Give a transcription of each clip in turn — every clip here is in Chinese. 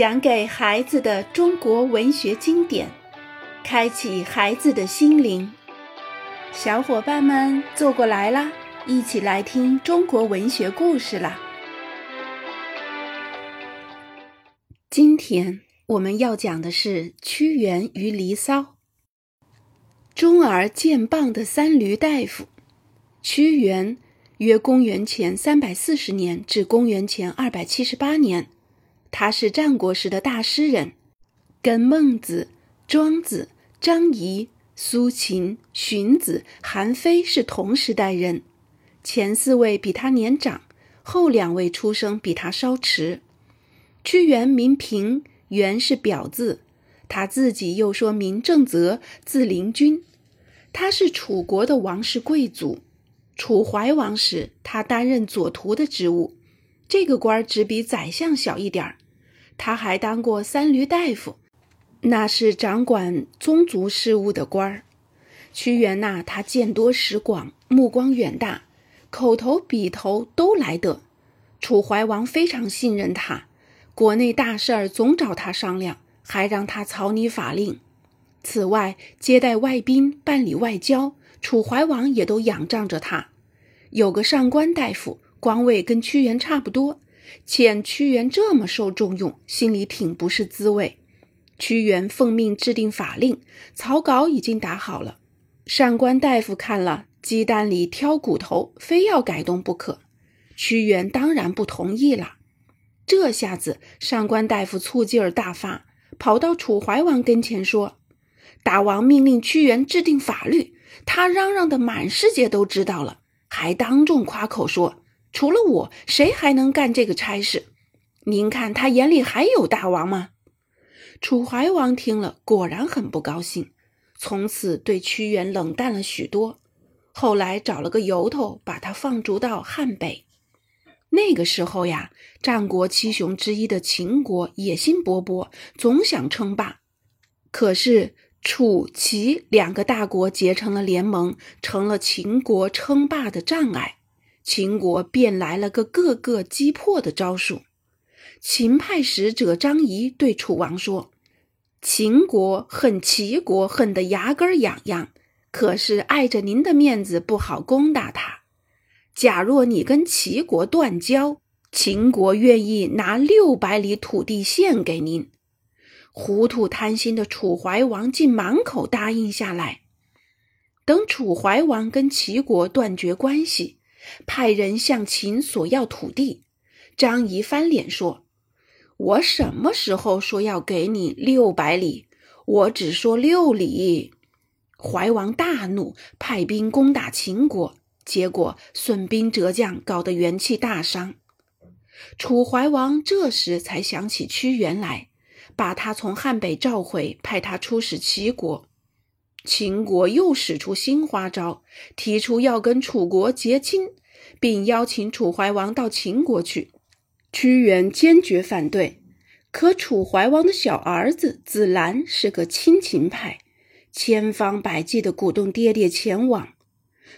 讲给孩子的中国文学经典，开启孩子的心灵。小伙伴们坐过来啦，一起来听中国文学故事啦！今天我们要讲的是屈原与离骚。中而见谤的三闾大夫，屈原，约公元前三百四十年至公元前二百七十八年。他是战国时的大诗人，跟孟子、庄子、张仪、苏秦、荀子、韩非是同时代人。前四位比他年长，后两位出生比他稍迟。屈原名平，原是表字，他自己又说名正则，字灵均。他是楚国的王室贵族。楚怀王时，他担任左徒的职务，这个官儿只比宰相小一点儿。他还当过三闾大夫，那是掌管宗族事务的官儿。屈原呐，他见多识广，目光远大，口头笔头都来得。楚怀王非常信任他，国内大事儿总找他商量，还让他草拟法令。此外，接待外宾、办理外交，楚怀王也都仰仗着他。有个上官大夫，官位跟屈原差不多。见屈原这么受重用，心里挺不是滋味。屈原奉命制定法令，草稿已经打好了。上官大夫看了，鸡蛋里挑骨头，非要改动不可。屈原当然不同意了。这下子，上官大夫醋劲儿大发，跑到楚怀王跟前说：“大王命令屈原制定法律，他嚷嚷的满世界都知道了，还当众夸口说。”除了我，谁还能干这个差事？您看他眼里还有大王吗？楚怀王听了，果然很不高兴，从此对屈原冷淡了许多。后来找了个由头，把他放逐到汉北。那个时候呀，战国七雄之一的秦国野心勃勃，总想称霸。可是楚、齐两个大国结成了联盟，成了秦国称霸的障碍。秦国便来了个个个击破的招数。秦派使者张仪对楚王说：“秦国恨齐国恨得牙根痒痒，可是碍着您的面子不好攻打他。假若你跟齐国断交，秦国愿意拿六百里土地献给您。”糊涂贪心的楚怀王竟满口答应下来。等楚怀王跟齐国断绝关系。派人向秦索要土地，张仪翻脸说：“我什么时候说要给你六百里？我只说六里。”怀王大怒，派兵攻打秦国，结果损兵折将，搞得元气大伤。楚怀王这时才想起屈原来，把他从汉北召回，派他出使齐国。秦国又使出新花招，提出要跟楚国结亲，并邀请楚怀王到秦国去。屈原坚决反对。可楚怀王的小儿子子兰是个亲秦派，千方百计地鼓动爹爹前往。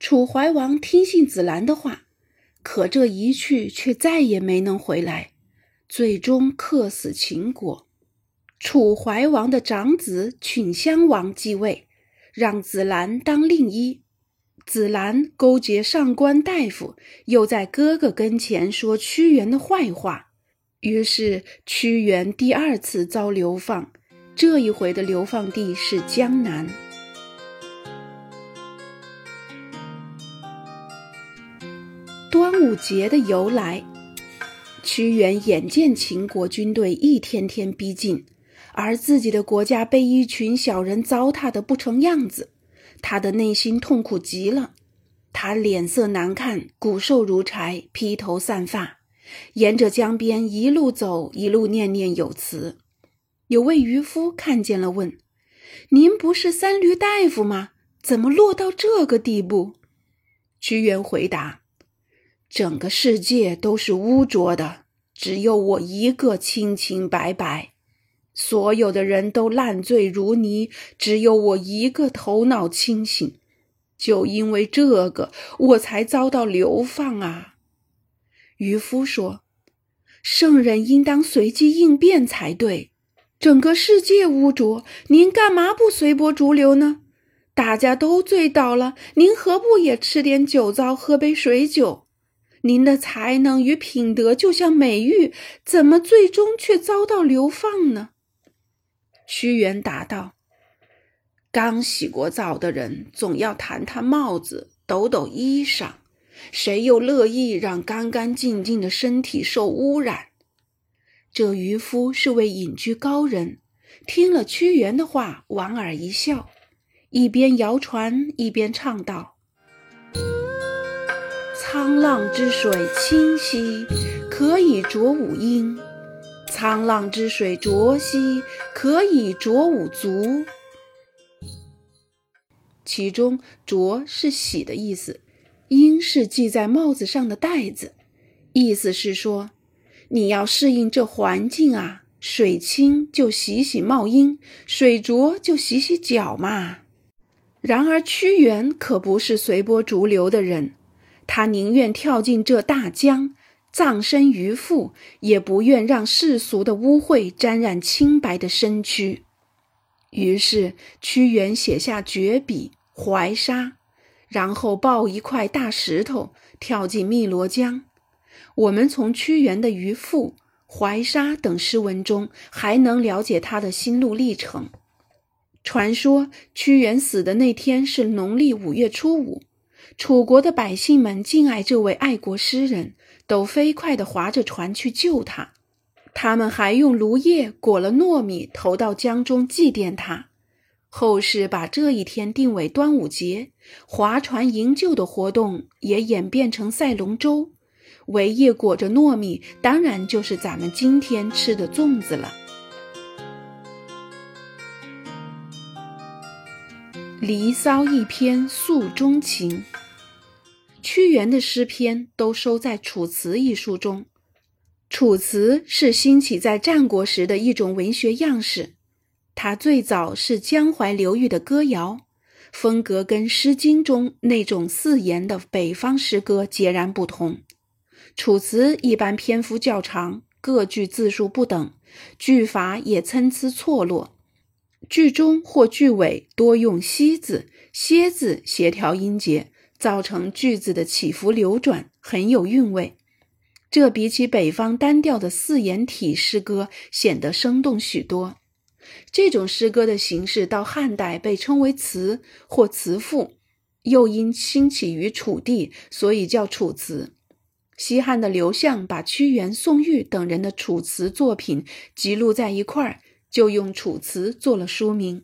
楚怀王听信子兰的话，可这一去却再也没能回来，最终客死秦国。楚怀王的长子曲襄王继位。让子兰当令医，子兰勾结上官大夫，又在哥哥跟前说屈原的坏话，于是屈原第二次遭流放。这一回的流放地是江南。端午节的由来，屈原眼见秦国军队一天天逼近。而自己的国家被一群小人糟蹋的不成样子，他的内心痛苦极了。他脸色难看，骨瘦如柴，披头散发，沿着江边一路走，一路念念有词。有位渔夫看见了，问：“您不是三闾大夫吗？怎么落到这个地步？”屈原回答：“整个世界都是污浊的，只有我一个清清白白。”所有的人都烂醉如泥，只有我一个头脑清醒。就因为这个，我才遭到流放啊！渔夫说：“圣人应当随机应变才对。整个世界污浊，您干嘛不随波逐流呢？大家都醉倒了，您何不也吃点酒糟，喝杯水酒？您的才能与品德就像美玉，怎么最终却遭到流放呢？屈原答道：“刚洗过澡的人，总要弹弹帽子，抖抖衣裳，谁又乐意让干干净净的身体受污染？”这渔夫是位隐居高人，听了屈原的话，莞尔一笑。一边摇船一边唱道：“沧浪之水清兮，可以濯吾缨；沧浪之水浊兮，可以濯吾足。”其中“濯”是洗的意思，“缨”是系在帽子上的带子，意思是说，你要适应这环境啊，水清就洗洗帽缨，水浊就洗洗脚嘛。然而，屈原可不是随波逐流的人，他宁愿跳进这大江，葬身鱼腹，也不愿让世俗的污秽沾染清白的身躯。于是，屈原写下绝笔《怀沙》，然后抱一块大石头跳进汨罗江。我们从屈原的《渔父》《怀沙》等诗文中，还能了解他的心路历程。传说屈原死的那天是农历五月初五，楚国的百姓们敬爱这位爱国诗人，都飞快地划着船去救他。他们还用芦叶裹了糯米投到江中祭奠他。后世把这一天定为端午节，划船营救的活动也演变成赛龙舟。围叶裹着糯米，当然就是咱们今天吃的粽子了。《离骚》一篇诉衷情。屈原的诗篇都收在《楚辞》一书中，《楚辞》是兴起在战国时的一种文学样式。它最早是江淮流域的歌谣，风格跟《诗经》中那种四言的北方诗歌截然不同。《楚辞》一般篇幅较长，各句字数不等，句法也参差错落。句中或句尾多用“兮”字、“歇”字协调音节，造成句子的起伏流转，很有韵味。这比起北方单调的四言体诗歌显得生动许多。这种诗歌的形式到汉代被称为词或词赋，又因兴起于楚地，所以叫楚辞。西汉的刘向把屈原、宋玉等人的楚辞作品记录在一块儿。就用《楚辞》做了书名，《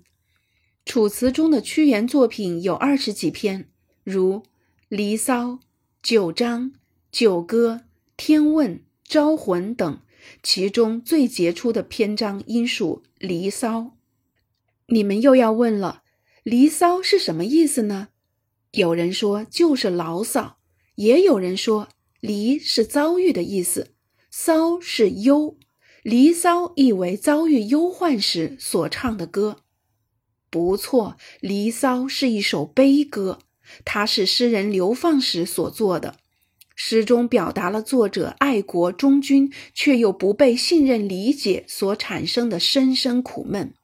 楚辞》中的屈原作品有二十几篇，如《离骚》《九章》《九歌》《天问》《招魂》等，其中最杰出的篇章应属《离骚》。你们又要问了，《离骚》是什么意思呢？有人说就是牢骚，也有人说“离”是遭遇的意思，“骚”是忧。《离骚》意为遭遇忧患时所唱的歌，不错，《离骚》是一首悲歌，它是诗人流放时所作的。诗中表达了作者爱国忠君却又不被信任理解所产生的深深苦闷。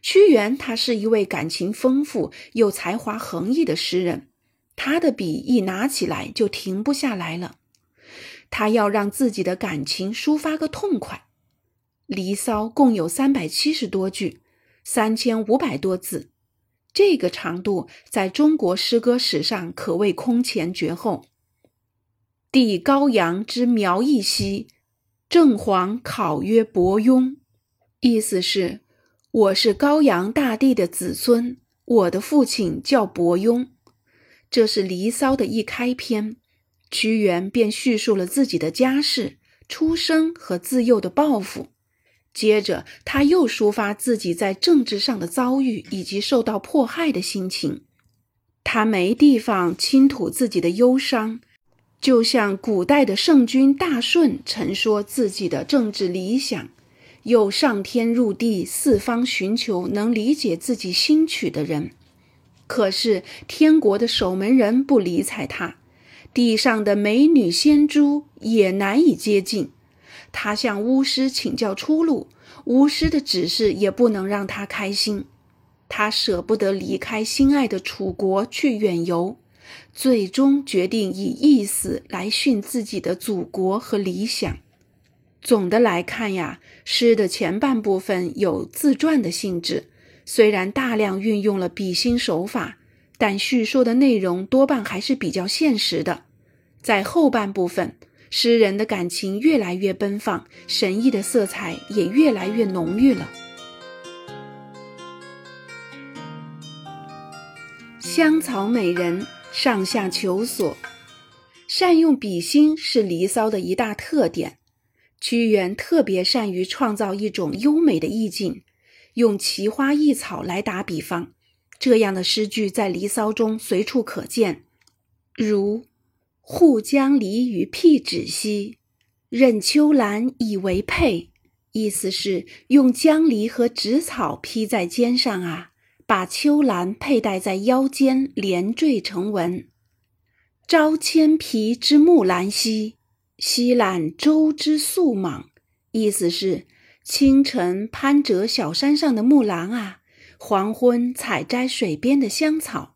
屈原他是一位感情丰富又才华横溢的诗人，他的笔一拿起来就停不下来了。他要让自己的感情抒发个痛快，《离骚》共有三百七十多句，三千五百多字，这个长度在中国诗歌史上可谓空前绝后。帝高阳之苗裔兮，正黄考曰伯庸，意思是我是高阳大帝的子孙，我的父亲叫伯庸。这是《离骚》的一开篇。屈原便叙述了自己的家世、出生和自幼的抱负，接着他又抒发自己在政治上的遭遇以及受到迫害的心情。他没地方倾吐自己的忧伤，就像古代的圣君大舜陈说自己的政治理想，又上天入地，四方寻求能理解自己心曲的人。可是天国的守门人不理睬他。地上的美女仙珠也难以接近，他向巫师请教出路，巫师的指示也不能让他开心。他舍不得离开心爱的楚国去远游，最终决定以一死来殉自己的祖国和理想。总的来看呀，诗的前半部分有自传的性质，虽然大量运用了比兴手法，但叙述的内容多半还是比较现实的。在后半部分，诗人的感情越来越奔放，神异的色彩也越来越浓郁了。香草美人上下求索，善用比兴是《离骚》的一大特点。屈原特别善于创造一种优美的意境，用奇花异草来打比方，这样的诗句在《离骚》中随处可见，如“护江离于辟芷兮，任秋兰以为佩”，意思是用江离和芷草披在肩上啊。把秋兰佩戴在腰间，连缀成文。朝千皮之木兰兮，夕揽舟之素莽。意思是：清晨攀折小山上的木兰啊，黄昏采摘水边的香草。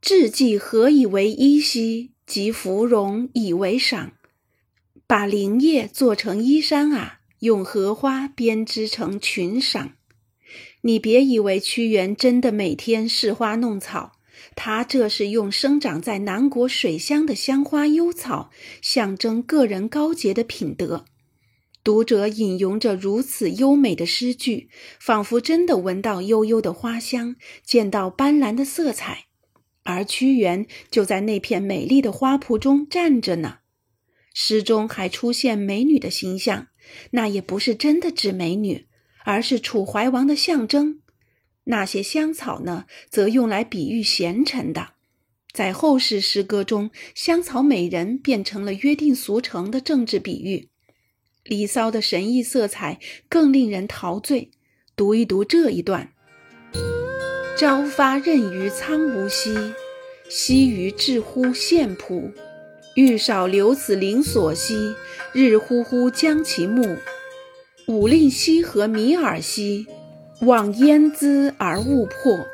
雉寄何以为衣兮？及芙蓉以为裳。把林叶做成衣衫啊，用荷花编织成裙裳。你别以为屈原真的每天试花弄草，他这是用生长在南国水乡的香花幽草，象征个人高洁的品德。读者引用着如此优美的诗句，仿佛真的闻到悠悠的花香，见到斑斓的色彩，而屈原就在那片美丽的花圃中站着呢。诗中还出现美女的形象，那也不是真的指美女。而是楚怀王的象征，那些香草呢，则用来比喻贤臣的。在后世诗歌中，香草美人变成了约定俗成的政治比喻。《离骚》的神异色彩更令人陶醉。读一读这一段：“朝发轫于苍梧兮，夕余至乎献浦。欲少留此灵所兮，日忽忽将其木。”武令西河弥尔兮，望焉姿而勿迫；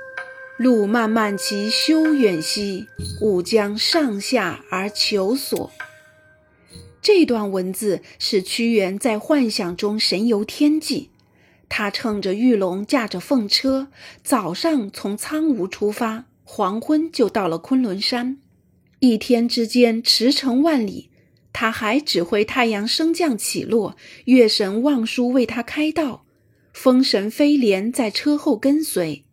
路漫漫其修远兮，吾将上下而求索。这段文字是屈原在幻想中神游天际。他乘着玉龙，驾着凤车，早上从苍梧出发，黄昏就到了昆仑山，一天之间驰骋万里。他还指挥太阳升降起落，月神望舒为他开道，风神飞廉在车后跟随。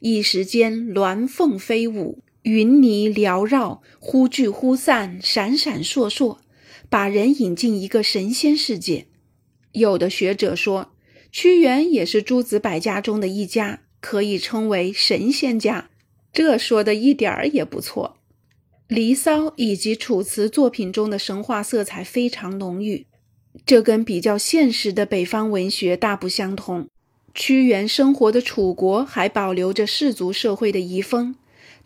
一时间，鸾凤飞舞，云霓缭绕，忽聚忽散，闪闪烁烁，把人引进一个神仙世界。有的学者说，屈原也是诸子百家中的一家，可以称为神仙家。这说的一点儿也不错。《离骚》以及楚辞作品中的神话色彩非常浓郁，这跟比较现实的北方文学大不相同。屈原生活的楚国还保留着氏族社会的遗风，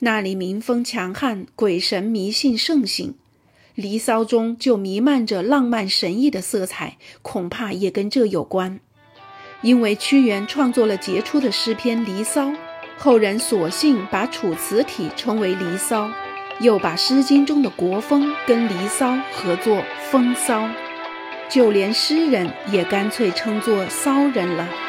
那里民风强悍，鬼神迷信盛行。《离骚》中就弥漫着浪漫神异的色彩，恐怕也跟这有关。因为屈原创作了杰出的诗篇《离骚》，后人索性把楚辞体称为《离骚》。又把《诗经》中的国风跟《离骚》合作《风骚》，就连诗人也干脆称作骚人了。